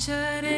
bacciare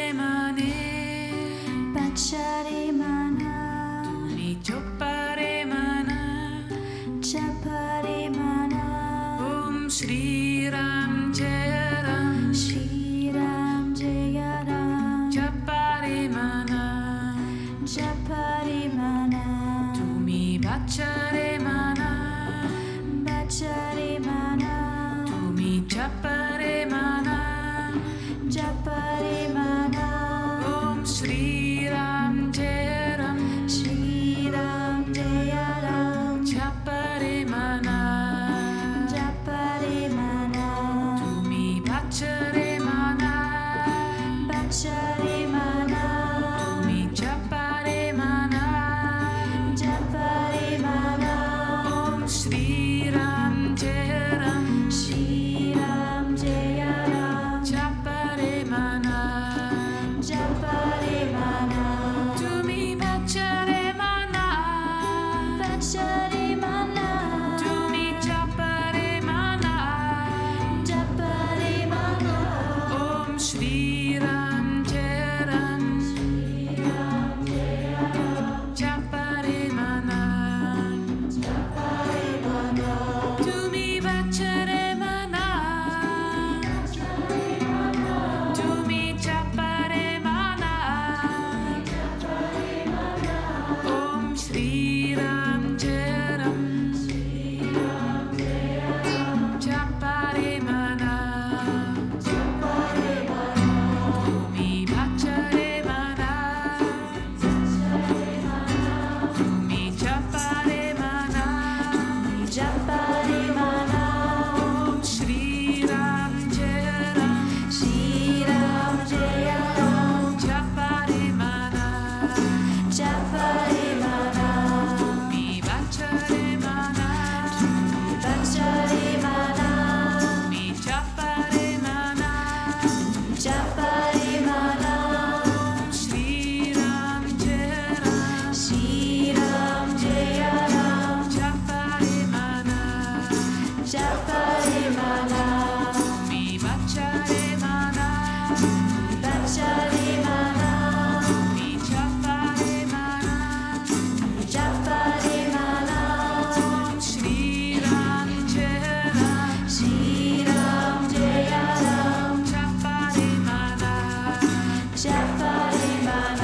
Japare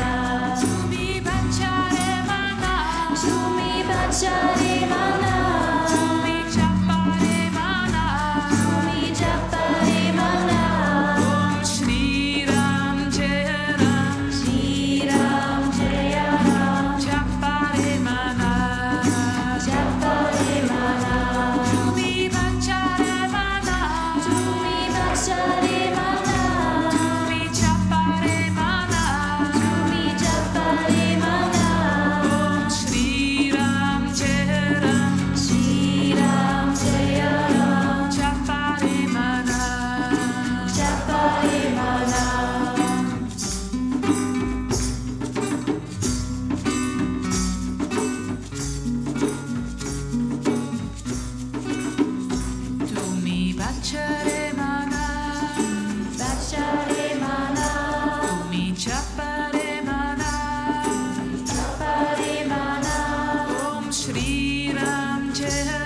Shriram Jai